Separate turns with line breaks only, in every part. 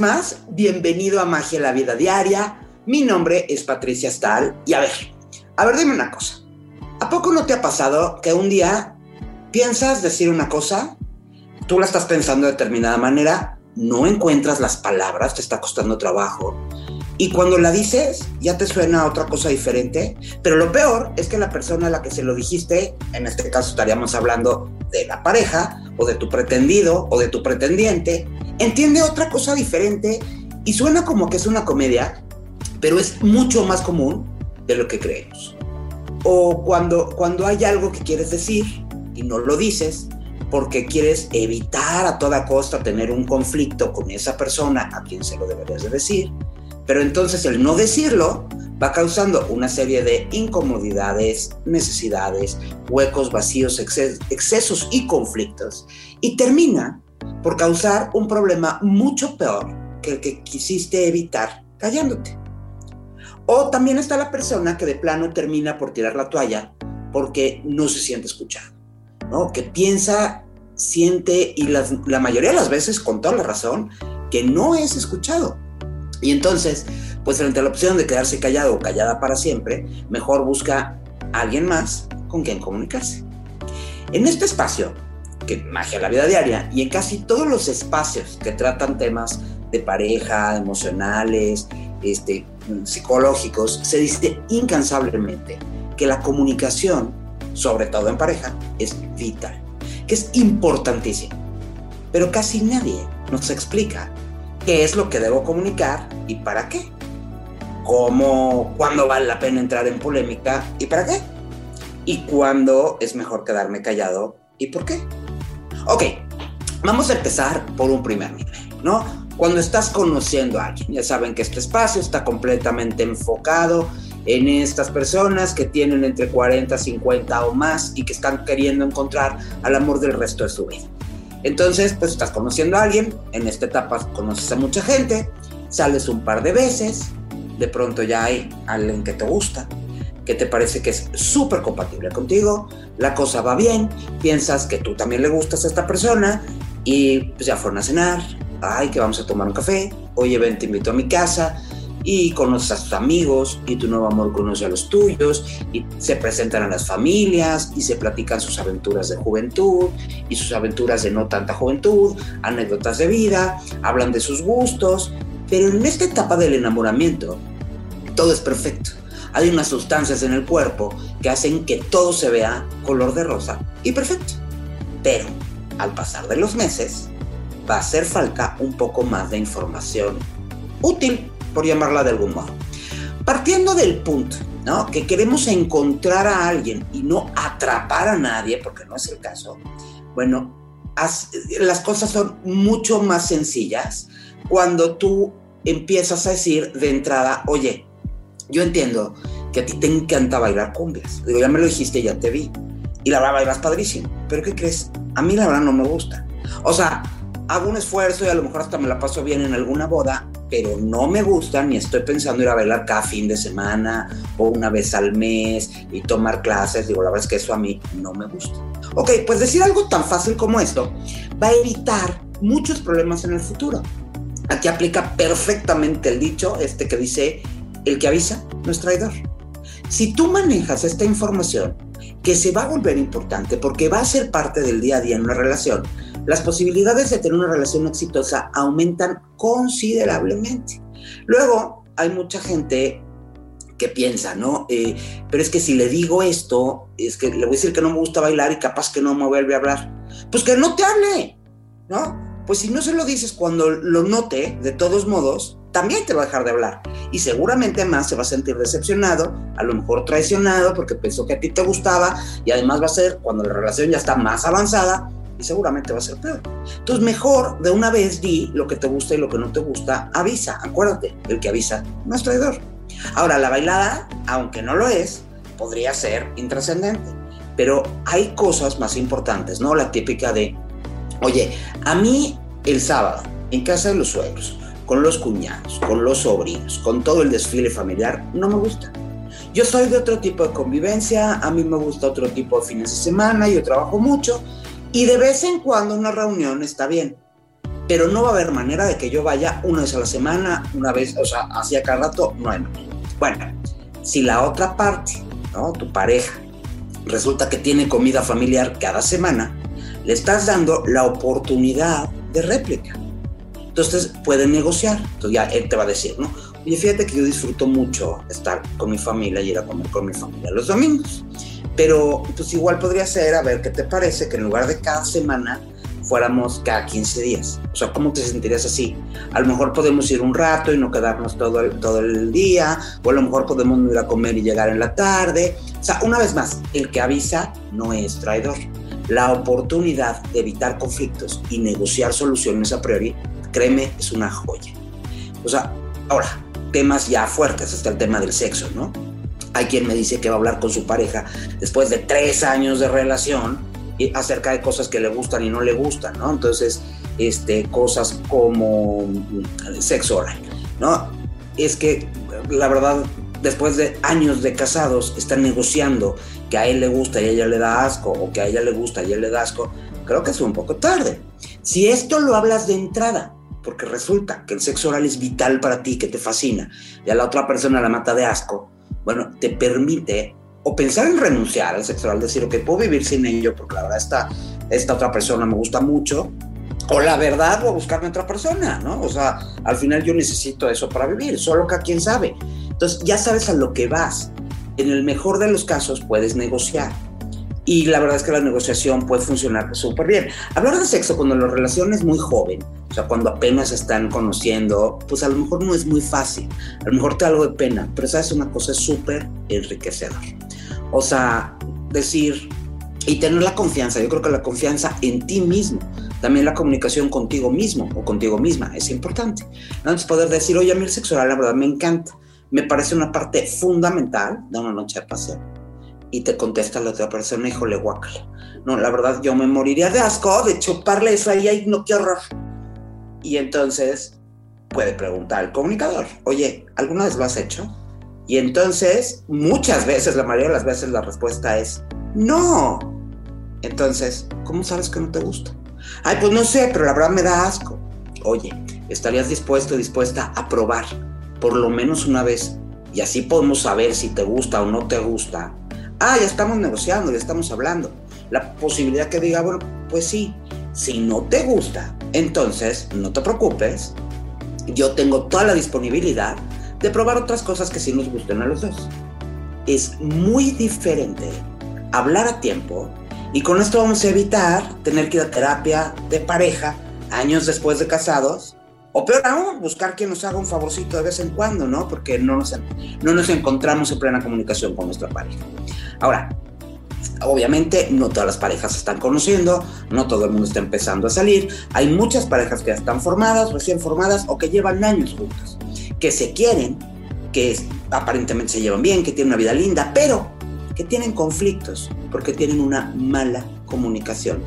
Más, bienvenido a Magia la Vida Diaria. Mi nombre es Patricia Stahl y a ver, a ver, dime una cosa. ¿A poco no te ha pasado que un día piensas decir una cosa, tú la estás pensando de determinada manera, no encuentras las palabras, te está costando trabajo, y cuando la dices ya te suena otra cosa diferente, pero lo peor es que la persona a la que se lo dijiste, en este caso estaríamos hablando de la pareja o de tu pretendido o de tu pretendiente, entiende otra cosa diferente y suena como que es una comedia, pero es mucho más común de lo que creemos. O cuando, cuando hay algo que quieres decir y no lo dices porque quieres evitar a toda costa tener un conflicto con esa persona a quien se lo deberías de decir, pero entonces el no decirlo va causando una serie de incomodidades, necesidades, huecos, vacíos, excesos y conflictos y termina por causar un problema mucho peor que el que quisiste evitar callándote. O también está la persona que de plano termina por tirar la toalla porque no se siente escuchado, ¿no? Que piensa, siente y la mayoría de las veces con toda la razón que no es escuchado. Y entonces, pues frente a la opción de quedarse callado o callada para siempre, mejor busca a alguien más con quien comunicarse. En este espacio que magia la vida diaria y en casi todos los espacios que tratan temas de pareja, emocionales, este, psicológicos, se dice incansablemente que la comunicación, sobre todo en pareja, es vital, que es importantísima. Pero casi nadie nos explica qué es lo que debo comunicar y para qué. Cómo, cuándo vale la pena entrar en polémica y para qué. Y cuándo es mejor quedarme callado y por qué. Ok, vamos a empezar por un primer nivel, ¿no? Cuando estás conociendo a alguien, ya saben que este espacio está completamente enfocado en estas personas que tienen entre 40, 50 o más y que están queriendo encontrar al amor del resto de su vida. Entonces, pues estás conociendo a alguien, en esta etapa conoces a mucha gente, sales un par de veces, de pronto ya hay alguien que te gusta, que te parece que es súper compatible contigo, la cosa va bien, piensas que tú también le gustas a esta persona y pues ya fueron a cenar, ay, que vamos a tomar un café, oye, ven, te invito a mi casa y conoces a tus amigos y tu nuevo amor conoce a los tuyos y se presentan a las familias y se platican sus aventuras de juventud y sus aventuras de no tanta juventud, anécdotas de vida, hablan de sus gustos, pero en esta etapa del enamoramiento todo es perfecto. Hay unas sustancias en el cuerpo que hacen que todo se vea color de rosa y perfecto. Pero al pasar de los meses, va a hacer falta un poco más de información útil, por llamarla de algún modo. Partiendo del punto, ¿no? Que queremos encontrar a alguien y no atrapar a nadie, porque no es el caso. Bueno, las cosas son mucho más sencillas cuando tú empiezas a decir de entrada, oye, yo entiendo que a ti te encanta bailar cumbias. Digo, ya me lo dijiste, ya te vi. Y la verdad bailas padrísimo. Pero ¿qué crees? A mí la verdad no me gusta. O sea, hago un esfuerzo y a lo mejor hasta me la paso bien en alguna boda, pero no me gusta ni estoy pensando ir a bailar cada fin de semana o una vez al mes y tomar clases. Digo, la verdad es que eso a mí no me gusta. Ok, pues decir algo tan fácil como esto va a evitar muchos problemas en el futuro. Aquí aplica perfectamente el dicho este que dice el que avisa no es traidor. Si tú manejas esta información, que se va a volver importante porque va a ser parte del día a día en una relación, las posibilidades de tener una relación exitosa aumentan considerablemente. Luego, hay mucha gente que piensa, ¿no? Eh, pero es que si le digo esto, es que le voy a decir que no me gusta bailar y capaz que no me vuelve a hablar. Pues que no te hable, ¿no? Pues si no se lo dices cuando lo note, de todos modos, también te va a dejar de hablar. Y seguramente más se va a sentir decepcionado, a lo mejor traicionado porque pensó que a ti te gustaba y además va a ser cuando la relación ya está más avanzada y seguramente va a ser peor. Entonces mejor de una vez di lo que te gusta y lo que no te gusta, avisa, acuérdate, el que avisa no es traidor. Ahora, la bailada, aunque no lo es, podría ser intrascendente, pero hay cosas más importantes, ¿no? La típica de, oye, a mí el sábado, en casa de los suegros, con los cuñados, con los sobrinos, con todo el desfile familiar, no me gusta. Yo soy de otro tipo de convivencia, a mí me gusta otro tipo de fines de semana, yo trabajo mucho y de vez en cuando una reunión está bien. pero no va a haber manera de que yo vaya una vez a la semana, una vez, o sea, hacia cada rato, no hay manera. Bueno, si la otra parte, ¿no? Tu pareja, resulta que tiene comida familiar cada semana, le estás dando la oportunidad de réplica. Entonces pueden negociar. Entonces ya él te va a decir, ¿no? Oye, fíjate que yo disfruto mucho estar con mi familia y ir a comer con mi familia los domingos. Pero pues igual podría ser, a ver, ¿qué te parece que en lugar de cada semana fuéramos cada 15 días. O sea, ¿cómo te sentirías así? A lo mejor podemos ir un rato y no quedarnos todo el, todo el día, o a lo mejor podemos ir a comer y llegar en la tarde. O sea, una vez más, el que avisa no es traidor. La oportunidad de evitar conflictos y negociar soluciones a priori, créeme, es una joya. O sea, ahora, temas ya fuertes, está el tema del sexo, ¿no? Hay quien me dice que va a hablar con su pareja después de tres años de relación acerca de cosas que le gustan y no le gustan, ¿no? Entonces, este, cosas como mm, sexo oral, ¿no? Es que la verdad, después de años de casados, están negociando que a él le gusta y a ella le da asco, o que a ella le gusta y a él le da asco, creo que es un poco tarde. Si esto lo hablas de entrada, porque resulta que el sexo oral es vital para ti, que te fascina, y a la otra persona la mata de asco, bueno, te permite o pensar en renunciar al sexo oral, decir, que puedo vivir sin ello porque la verdad esta, esta otra persona me gusta mucho, o la verdad, o buscarme otra persona, ¿no? O sea, al final yo necesito eso para vivir, solo que a quien sabe. Entonces, ya sabes a lo que vas. En el mejor de los casos puedes negociar. Y la verdad es que la negociación puede funcionar súper bien. Hablar de sexo cuando la relación es muy joven, o sea, cuando apenas están conociendo, pues a lo mejor no es muy fácil. A lo mejor te da algo de pena, pero sabes una cosa súper enriquecedor. O sea, decir y tener la confianza. Yo creo que la confianza en ti mismo, también la comunicación contigo mismo o contigo misma es importante. Entonces poder decir, oye, a mí el sexo oral la verdad me encanta, me parece una parte fundamental de una noche de paseo. Y te contesta la otra persona, híjole, guácala. No, la verdad yo me moriría de asco de chuparle eso ahí, ay, no, qué horror. Y entonces puede preguntar al comunicador, oye, ¿alguna vez lo has hecho? Y entonces, muchas veces, la mayoría de las veces, la respuesta es no. Entonces, ¿cómo sabes que no te gusta? Ay, pues no sé, pero la verdad me da asco. Oye, ¿estarías dispuesto, dispuesta a probar por lo menos una vez? Y así podemos saber si te gusta o no te gusta. Ah, ya estamos negociando, ya estamos hablando. La posibilidad que diga, bueno, pues sí, si no te gusta, entonces no te preocupes. Yo tengo toda la disponibilidad de probar otras cosas que sí nos gusten a los dos. Es muy diferente hablar a tiempo y con esto vamos a evitar tener que ir a terapia de pareja años después de casados o peor aún, buscar quien nos haga un favorcito de vez en cuando, ¿no? Porque no nos, no nos encontramos en plena comunicación con nuestra pareja. Ahora, obviamente no todas las parejas se están conociendo, no todo el mundo está empezando a salir. Hay muchas parejas que ya están formadas, recién formadas o que llevan años juntas que se quieren, que aparentemente se llevan bien, que tienen una vida linda, pero que tienen conflictos porque tienen una mala comunicación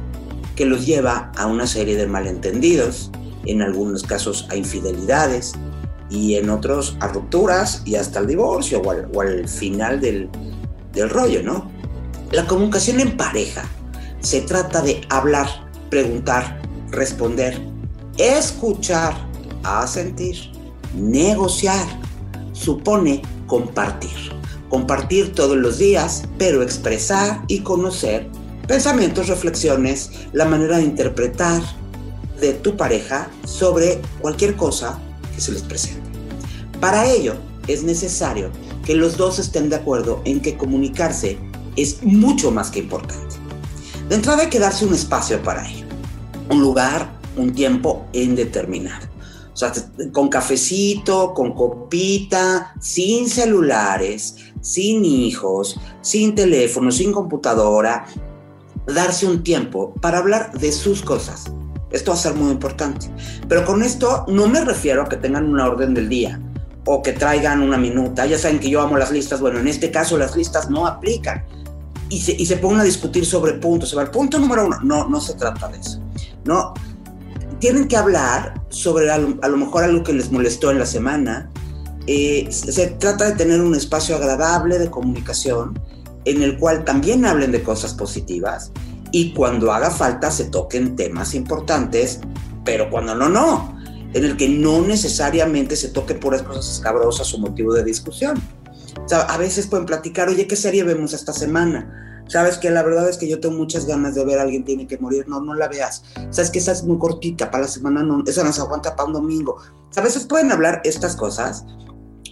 que los lleva a una serie de malentendidos, en algunos casos a infidelidades y en otros a rupturas y hasta el divorcio o al, final del, del rollo, ¿no? La comunicación en pareja se trata de hablar, preguntar, responder, escuchar, asentir negociar supone compartir. Compartir todos los días, pero expresar y conocer pensamientos, reflexiones, la manera de interpretar de tu pareja sobre cualquier cosa que se les presente. Para ello es necesario que los dos estén de acuerdo en que comunicarse es mucho más que importante. De entrada hay que darse un espacio para ello, un lugar, un tiempo indeterminado. O sea, con cafecito, con copita, sin celulares, sin hijos, sin teléfono, sin computadora, darse un tiempo para hablar de sus cosas. Esto va a ser muy importante. Pero con esto no me refiero a que tengan una orden del día o que traigan una minuta. Ya saben que yo amo las listas. Bueno, en este caso las listas no aplican. Y se, y se pongan a discutir sobre puntos. El punto número uno, no, no se trata de eso. No, tienen que hablar sobre a lo, mejor algo que les molestó en la semana. Eh, se trata de tener un espacio agradable de comunicación en el cual también hablen de cosas positivas y cuando haga falta se toquen temas importantes pero cuando no, no. En el que no necesariamente se toque puras cosas escabrosas o motivo de discusión. O sea, a veces pueden platicar, oye, ¿qué serie vemos esta semana? Sabes que la verdad es que yo tengo muchas ganas de ver a alguien tiene que morir. No, no la veas. Sabes que esa es muy cortita para la semana, no, esa nos aguanta para un domingo. A veces pueden hablar estas cosas.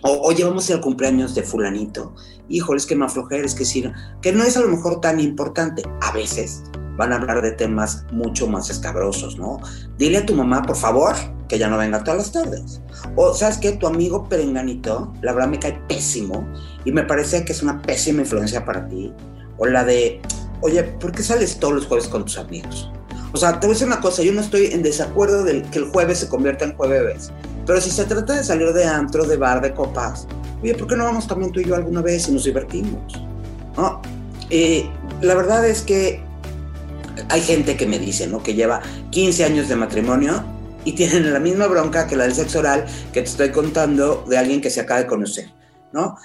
O, oye, vamos al cumpleaños de fulanito. Híjole, es que me aflojeres, que sí, que no es a lo mejor tan importante. A veces van a hablar de temas mucho más escabrosos, ¿no? Dile a tu mamá, por favor, que ya no venga todas las tardes. O, ¿sabes qué? Tu amigo perenganito, la verdad me cae pésimo y me parece que es una pésima influencia para ti o la de, oye, ¿por qué sales todos los jueves con tus amigos? O sea, te voy a decir una cosa, yo no estoy en desacuerdo de que el jueves se convierta en jueves, pero si se trata de salir de antro, de bar, de copas, oye, ¿por qué no vamos también tú y yo alguna vez y nos divertimos? ¿No? Eh, la verdad es que hay gente que me dice, ¿no? Que lleva 15 años de matrimonio y tienen la misma bronca que la del sexo oral que te estoy contando de alguien que se acaba de conocer, ¿no?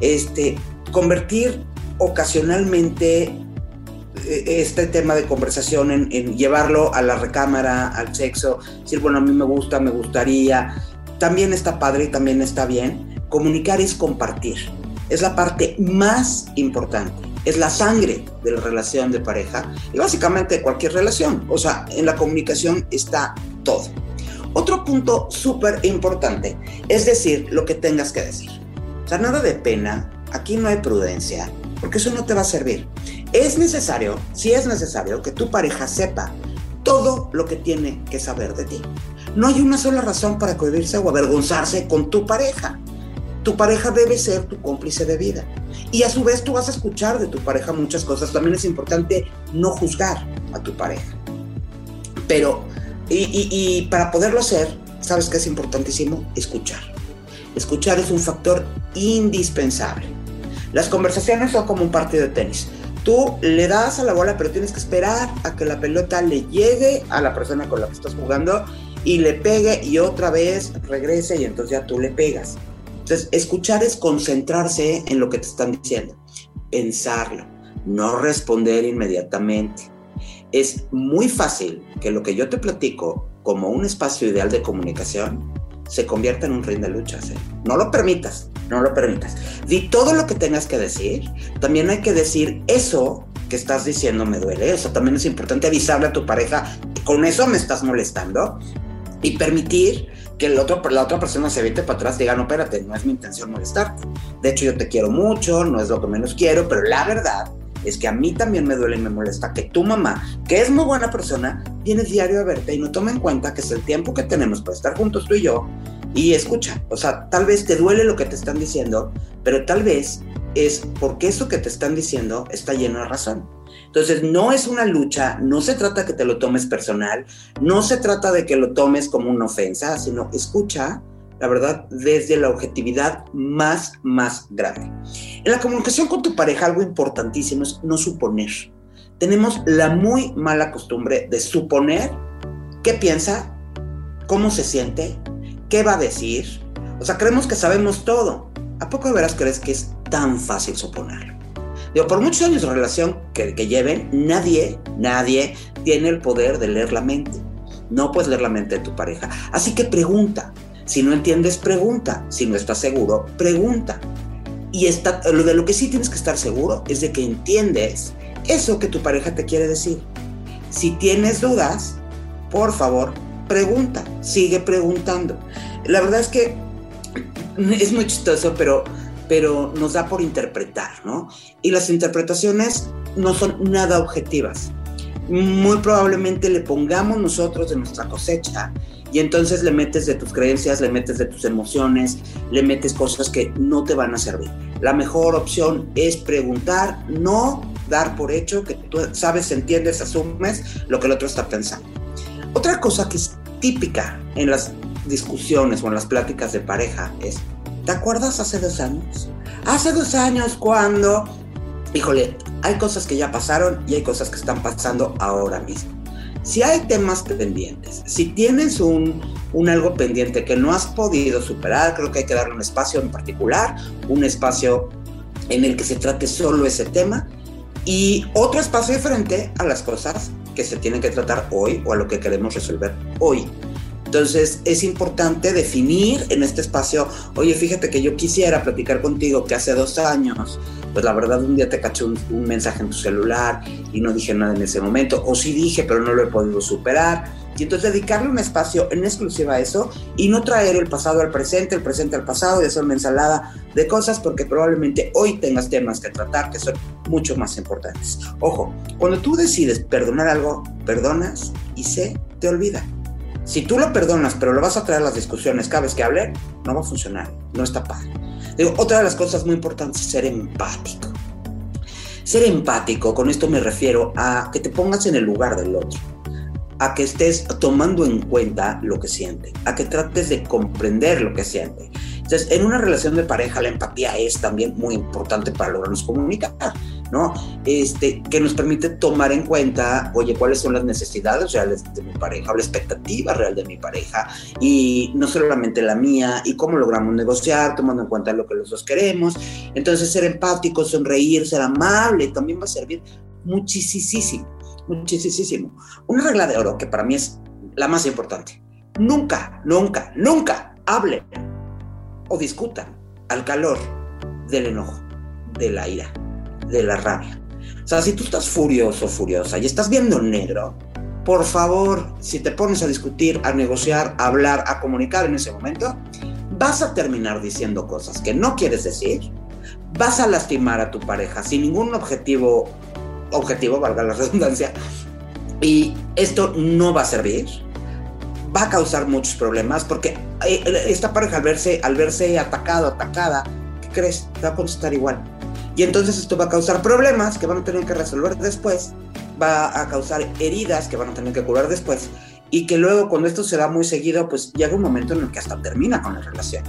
Este, convertir ocasionalmente este tema de conversación en, llevarlo a la recámara, al sexo, decir, bueno, a mí me gusta, me gustaría, también está padre y también está bien. Comunicar es compartir, es la parte más importante, es la sangre de la relación de pareja y básicamente cualquier relación, o sea, en la comunicación está todo. Otro punto súper importante es decir lo que tengas que decir. O sea, nada de pena, aquí no hay prudencia, porque eso no te va a servir. Es necesario, si es necesario, que tu pareja sepa todo lo que tiene que saber de ti. No hay una sola razón para cohibirse o avergonzarse con tu pareja. Tu pareja debe ser tu cómplice de vida. Y a su vez tú vas a escuchar de tu pareja muchas cosas. También es importante no juzgar a tu pareja. Pero, y, y para poderlo hacer, ¿sabes qué es importantísimo? Escuchar. Escuchar es un factor indispensable. Las conversaciones son como un partido de tenis. Tú le das a la bola, pero tienes que esperar a que la pelota le llegue a la persona con la que estás jugando y le pegue y otra vez regrese y entonces ya tú le pegas. Entonces, escuchar es concentrarse en lo que te están diciendo, pensarlo, no responder inmediatamente. Es muy fácil que lo que yo te platico como un espacio ideal de comunicación se convierta en un ring de luchas. ¿eh? No lo permitas, no lo permitas. Di todo lo que tengas que decir. También hay que decir eso que estás diciendo me duele. Eso también es importante avisarle a tu pareja, con eso me estás molestando y permitir que el otro, la otra persona se evite para atrás, diga, no, espérate, no es mi intención molestarte. De hecho, yo te quiero mucho, no es lo que menos quiero, pero la verdad es que a mí también me duele y me molesta que tu mamá, que es muy buena persona, viene diario a verte y no toma en cuenta que es el tiempo que tenemos para estar juntos tú y yo y escucha. O sea, tal vez te duele lo que te están diciendo, pero tal vez es porque eso que te están diciendo está lleno de razón. Entonces, no es una lucha, no se trata que te lo tomes personal, no se trata de que lo tomes como una ofensa, sino escucha, la verdad, desde la objetividad más, más grande. En la comunicación con tu pareja, algo importantísimo es no suponer. Tenemos la muy mala costumbre de suponer qué piensa, cómo se siente, qué va a decir. O sea, creemos que sabemos todo. ¿A poco de veras crees que es tan fácil suponerlo? Digo, por muchos años de relación que, que lleven, nadie, nadie tiene el poder de leer la mente. No puedes leer la mente de tu pareja. Así que pregunta, si no entiendes, pregunta. Si no estás seguro, pregunta. Y está, lo de lo que sí tienes que estar seguro es de que entiendes eso que tu pareja te quiere decir. Si tienes dudas, por favor, pregunta, sigue preguntando. La verdad es que es muy chistoso, pero, pero nos da por interpretar, ¿no? Y las interpretaciones no son nada objetivas. Muy probablemente le pongamos nosotros de nuestra cosecha y entonces le metes de tus creencias, le metes de tus emociones, le metes cosas que no te van a servir. La mejor opción es preguntar, no dar por hecho que tú sabes, entiendes, asumes lo que el otro está pensando. Otra cosa que es típica en las discusiones o en las pláticas de pareja es, ¿te acuerdas hace dos años? Hace dos años cuando, híjole, hay cosas que ya pasaron y hay cosas que están pasando ahora mismo si hay temas pendientes, si tienes un, algo pendiente que no has podido superar, creo que hay que darle un espacio en particular, un espacio en el que se trate solo ese tema y otro espacio diferente a las cosas que se tienen que tratar hoy o a lo que queremos resolver hoy. Entonces es importante definir en este espacio, oye, fíjate que yo quisiera platicar contigo que hace dos años, pues la verdad un día te caché un, mensaje en tu celular y no dije nada en ese momento, o sí dije, pero no lo he podido superar. Y entonces dedicarle un espacio en exclusiva a eso y no traer el pasado al presente, el presente al pasado y hacer una ensalada de cosas porque probablemente hoy tengas temas que tratar que son mucho más importantes. Ojo, cuando tú decides perdonar algo, perdonas y se te olvida. Si tú lo perdonas, pero lo vas a traer a las discusiones cada vez que hable, no va a funcionar, no está padre. Digo, otra de las cosas muy importantes es ser empático. Ser empático, con esto me refiero a que te pongas en el lugar del otro, a que estés tomando en cuenta lo que siente, a que trates de comprender lo que siente. Entonces, en una relación de pareja, la empatía es también muy importante para lograrnos comunicar. ¿no? Este, que nos permite tomar en cuenta, oye, cuáles son las necesidades reales de mi pareja o la expectativa real de mi pareja y no solamente la mía y cómo logramos negociar tomando en cuenta lo que los dos queremos. Entonces, ser empático, sonreír, ser amable también va a servir muchísimo, muchísimo. Una regla de oro que para mí es la más importante. Nunca, nunca, nunca hablen o discutan al calor del enojo, de la ira de la rabia. O sea, si tú estás furioso, furiosa y estás viendo negro, por favor, si te pones a discutir, a negociar, a hablar, a comunicar en ese momento, vas a terminar diciendo cosas que no quieres decir, vas a lastimar a tu pareja sin ningún objetivo, objetivo, valga la redundancia, y esto no va a servir, va a causar muchos problemas porque eh, esta pareja al verse, al verse atacado, atacada, ¿qué crees? Va a contestar igual y entonces esto va a causar problemas que van a tener que resolver después, va a causar heridas que van a tener que curar después y que luego cuando esto se da muy seguido, pues llega un momento en el que hasta termina con la relación.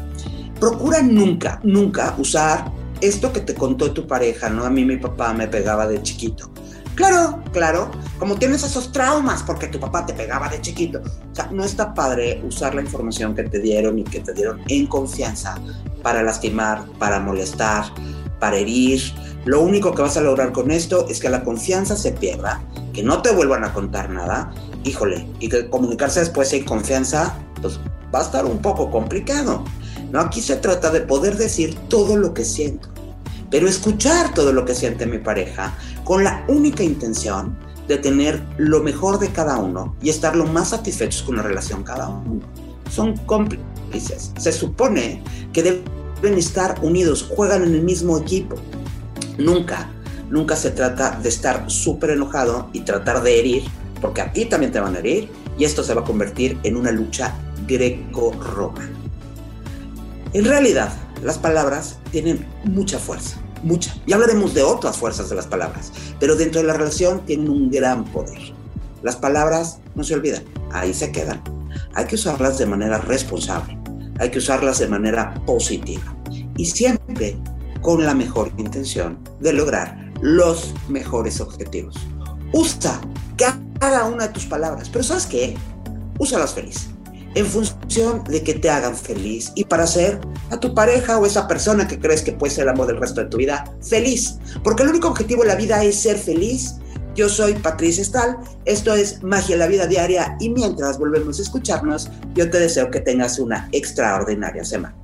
Procura nunca, nunca usar esto que te contó tu pareja, ¿no? A mí mi papá me pegaba de chiquito. Claro, claro, como tienes esos traumas porque tu papá te pegaba de chiquito. O sea, no está padre usar la información que te dieron y que te dieron en confianza para lastimar, para molestar, para herir. Lo único que vas a lograr con esto es que la confianza se pierda, que no te vuelvan a contar nada, híjole, y que comunicarse después sin confianza, pues va a estar un poco complicado. No, aquí se trata de poder decir todo lo que siento, pero escuchar todo lo que siente mi pareja con la única intención de tener lo mejor de cada uno y estar lo más satisfechos con la relación cada uno. Son cómplices. Se supone que deben estar unidos, juegan en el mismo equipo. Nunca, nunca se trata de estar súper enojado y tratar de herir, porque a ti también te van a herir, y esto se va a convertir en una lucha greco-romana. En realidad, las palabras tienen mucha fuerza, mucha. Y hablaremos de otras fuerzas de las palabras, pero dentro de la relación tienen un gran poder. Las palabras no se olvidan, ahí se quedan. Hay que usarlas de manera responsable hay que usarlas de manera positiva y siempre con la mejor intención de lograr los mejores objetivos. Usa cada una de tus palabras, pero ¿sabes qué? Úsalas feliz, en función de que te hagan feliz y para hacer a tu pareja o esa persona que crees que puede ser el amor del resto de tu vida feliz. Porque el único objetivo de la vida es ser feliz yo soy Patricia Stahl, esto es Magia en la Vida Diaria y mientras volvemos a escucharnos, yo te deseo que tengas una extraordinaria semana.